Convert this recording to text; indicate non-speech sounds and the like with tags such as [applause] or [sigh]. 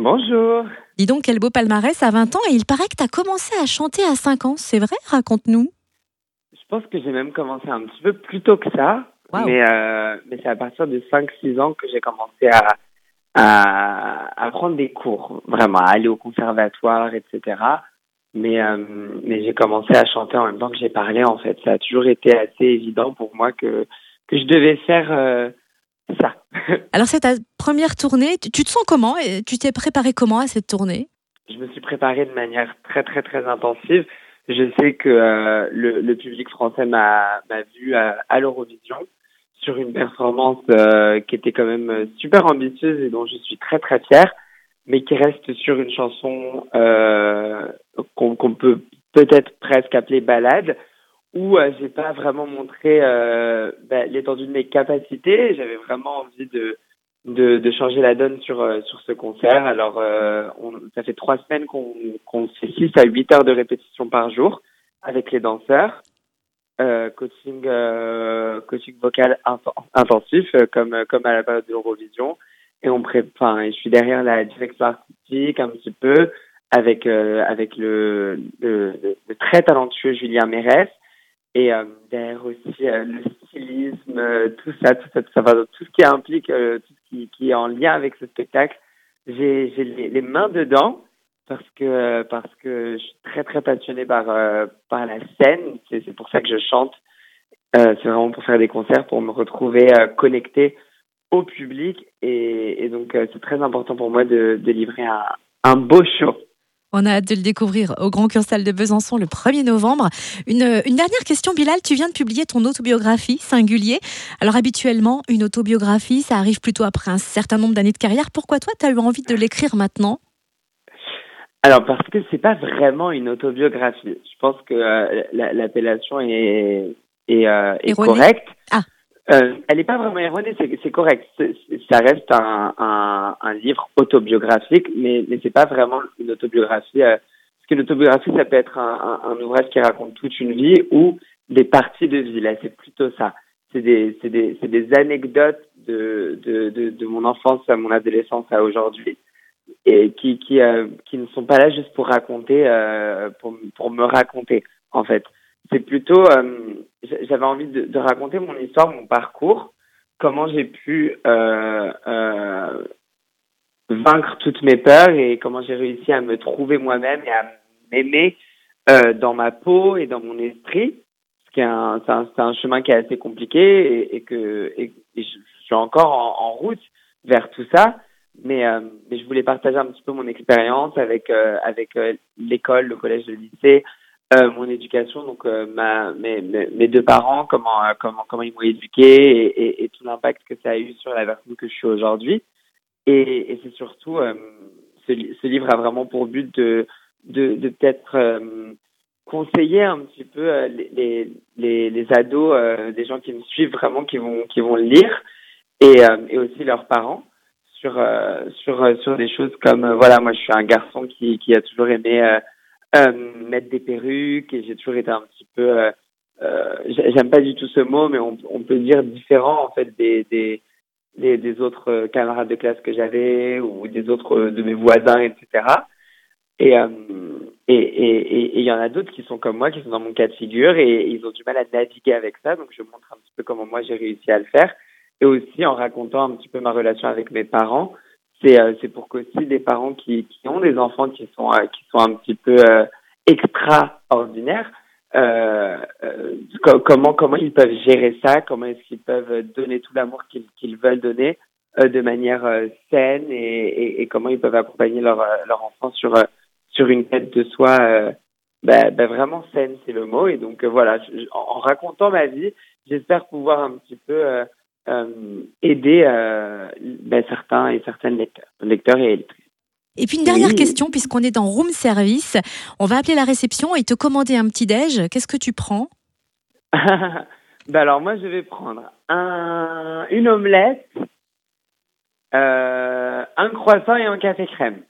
Bonjour. Dis donc, quel beau palmarès à 20 ans et il paraît que tu as commencé à chanter à 5 ans, c'est vrai? Raconte-nous. Je pense que j'ai même commencé un petit peu plus tôt que ça, Wow. mais, euh, mais c'est à partir de 5-6 ans que j'ai commencé à, à, à prendre des cours, vraiment, à aller au conservatoire, etc. Mais, euh, mais j'ai commencé à chanter en même temps que j'ai parlé, en fait. Ça a toujours été assez évident pour moi que, que je devais faire euh, ça. [laughs] Alors, c'est ta première tournée, tu te sens comment et Tu t'es préparé comment à cette tournée? Je me suis préparé de manière très très très intensive. Je sais que euh, le, le public français m'a vu à, à l'Eurovision sur une performance euh, qui était quand même euh, super ambitieuse et dont je suis très très fière, mais qui reste sur une chanson euh, qu'on qu'on peut peut-être presque appeler balade, où euh, j'ai pas vraiment montré euh, bah, l'étendue de mes capacités. J'avais vraiment envie de de, de changer la donne sur euh, sur ce concert. Alors, euh, on, ça fait trois semaines qu'on qu'on fait 6 à 8 heures de répétition par jour avec les danseurs. Euh, coaching euh, coaching vocal inten- intensif comme comme à la période de l'Eurovision et on pré enfin et je suis derrière la direction artistique un petit peu avec avec le, le- le très talentueux Julien Mérès et euh, derrière aussi euh, le stylisme euh, tout ça tout ça tout ça. Enfin, tout ce qui implique tout ce qui, qui est en lien avec ce spectacle j'ai les, les mains dedans parce que parce que je suis très très passionnée par euh, par la scène. C'est c'est pour ça que je chante. Euh, c'est vraiment pour faire des concerts pour me retrouver euh, connecté au public. Et, et donc c'est très important pour moi de, de livrer un, un beau show On a hâte de le découvrir au Grand Cursal de Besançon le 1er novembre. Une, une dernière question, Bilal. Tu viens de publier ton autobiographie, Singulier. Alors, habituellement, une autobiographie, ça arrive plutôt après un certain nombre d'années de carrière. Pourquoi toi, tu as eu envie de l'écrire maintenant? Alors parce que c'est pas vraiment une autobiographie. Je pense que euh, la- l'appellation est est, euh, est correcte. Ah. Euh, elle est pas vraiment erronée, c'est correct. Ça reste un, livre autobiographique, mais mais c'est pas vraiment une autobiographie. euh, parce que l'autobiographie, ça peut être un, ouvrage qui raconte toute une vie ou des parties de vie. Là, c'est plutôt ça. C'est des anecdotes de mon enfance à mon adolescence à aujourd'hui et qui euh, ne sont pas là juste pour raconter euh, pour me raconter en fait c'est plutôt euh, j'avais envie de, raconter mon histoire mon parcours. Comment j'ai pu euh, euh, vaincre toutes mes peurs et comment j'ai réussi à me trouver moi-même et à m'aimer euh, dans ma peau et dans mon esprit. Un c'est un, c'est un chemin qui est assez compliqué et, que je, suis encore en, route vers tout ça. Mais, mais je voulais partager un petit peu mon expérience avec avec l'école, le collège, le lycée, euh, mon éducation, donc euh, ma mes, mes deux parents, comment euh, comment comment ils m'ont éduqué et, tout l'impact que ça a eu sur la personne que je suis aujourd'hui. Et, c'est surtout ce, li- ce livre a vraiment pour but de de, de peut-être conseiller un petit peu les, les les ados, des gens qui me suivent vraiment, qui vont qui vont le lire et et aussi leurs parents sur sur sur des choses comme voilà moi je suis un garçon qui qui a toujours aimé mettre des perruques et j'ai toujours été un petit peu euh, euh, j'ai- j'aime pas du tout ce mot mais on, on peut dire différent en fait des des des, autres euh, camarades de classe que j'avais ou des autres euh, de mes voisins etc et euh, et et il y en a d'autres qui sont comme moi qui sont dans mon cas de figure et ils ont du mal à naviguer avec ça donc je montre un petit peu comment moi j'ai réussi à le faire et aussi en racontant un petit peu ma relation avec mes parents. C'est euh, c'est pour qu'aussi des parents qui, qui ont des enfants qui sont euh, qui sont un petit peu euh, extraordinaires, euh, euh, co- comment comment ils peuvent gérer ça, comment est-ce qu'ils peuvent donner tout l'amour qu'ils qu'ils veulent donner euh, de manière saine et, et, et comment ils peuvent accompagner leur leur enfant sur sur une quête de soi bah, bah, vraiment saine c'est le mot. Et donc voilà je- en, en racontant ma vie j'espère pouvoir un petit peu aider euh, ben, certains et certaines lecteurs, lecteurs et lectrices. Et puis une dernière Oui. question, puisqu'on est dans room service, on va appeler la réception et te commander un petit déj. Qu'est-ce que tu prends? [laughs] Ben alors moi je vais prendre un, une omelette, euh, un croissant et un café crème.